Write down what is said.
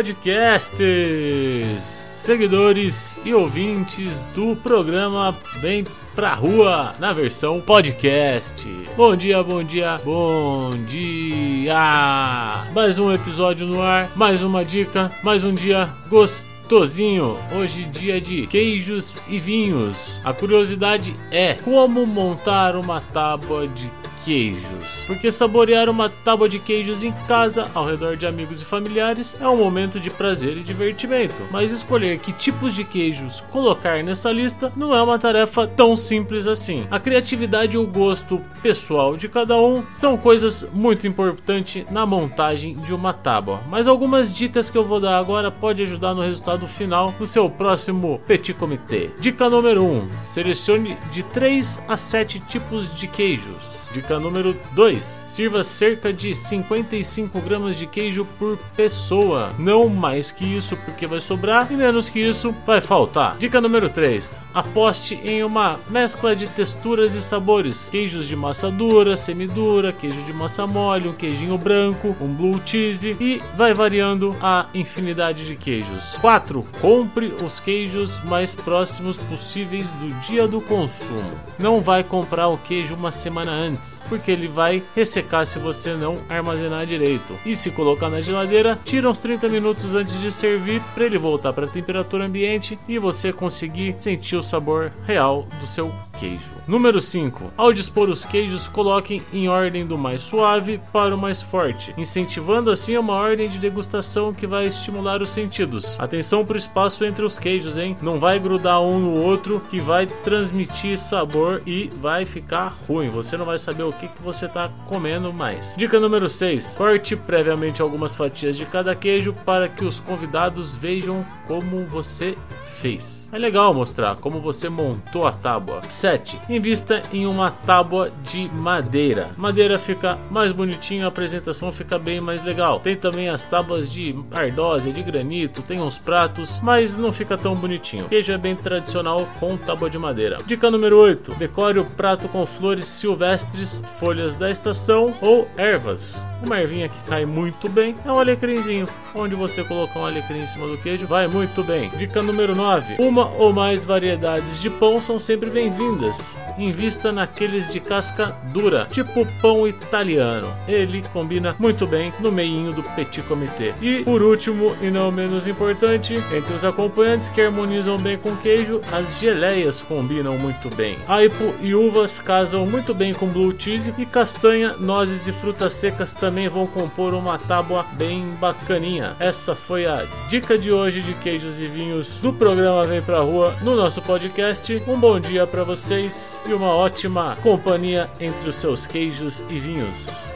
podcasters, seguidores e ouvintes do programa Bem Pra Rua na versão podcast. Bom dia, bom dia, bom dia! Mais um episódio no ar, mais uma dica, mais um dia gostosinho. Hoje dia de queijos e vinhos. A curiosidade é como montar uma tábua de queijos. Porque saborear uma tábua de queijos em casa, ao redor de amigos e familiares, é um momento de prazer e divertimento. Mas escolher que tipos de queijos colocar nessa lista não é uma tarefa tão simples assim. A criatividade e o gosto pessoal de cada um são coisas muito importantes na montagem de uma tábua. Mas algumas dicas que eu vou dar agora pode ajudar no resultado final do seu próximo petit comité. Dica número 1: um, selecione de 3 a 7 tipos de queijos. Dica número 2: sirva cerca de 55 gramas de queijo por pessoa. Não mais que isso, porque vai sobrar, e menos que isso, vai faltar. Dica número 3: aposte em uma mescla de texturas e sabores: queijos de massa dura, semidura, queijo de massa mole, um queijinho branco, um blue cheese e vai variando a infinidade de queijos. 4. Compre os queijos mais próximos possíveis do dia do consumo. Não vai comprar o queijo uma semana antes, porque ele vai ressecar se você não armazenar direito. E se colocar na geladeira, tira uns 30 minutos antes de servir para ele voltar para a temperatura ambiente e você conseguir sentir o sabor real do seu queijo. Número 5. Ao dispor os queijos, coloquem em ordem do mais suave para o mais forte, incentivando assim uma ordem de degustação que vai estimular os sentidos. Atenção para o espaço entre os queijos, hein? Não vai grudar um no outro que vai transmitir sabor e vai ficar ruim. Você não vai saber o que, que você está comendo mais. Dica número 6. Corte previamente algumas fatias de cada queijo para que os convidados vejam como você fez. É legal mostrar como você montou a tábua. 7. Invista em uma tábua de madeira. Madeira fica mais bonitinha, a apresentação fica bem mais legal. Tem também as tábuas de ardósia, de granito, tem uns pratos, mas não fica tão bonitinho. Queijo é bem tradicional com tábua de madeira. Dica número 8. Decore o prato com flores silvestres, folhas da estação ou ervas. Uma ervinha que cai muito bem é um alecrimzinho. Onde você colocar um alecrim em cima do queijo, vai muito bem. Dica número 9. Uma ou mais variedades de pão são sempre bem-vindas. Invista naqueles de casca dura, tipo pão italiano. Ele combina muito bem no meinho do petit comité. E por último, e não menos importante, entre os acompanhantes que harmonizam bem com queijo, as geleias combinam muito bem. Aipo e uvas casam muito bem com blue cheese e castanha, nozes e frutas secas também vão compor uma tábua bem bacaninha. Essa foi a dica de hoje de queijos e vinhos do programa Vem Pra Rua no nosso podcast. Um bom dia para vocês e uma ótima companhia entre os seus queijos e vinhos.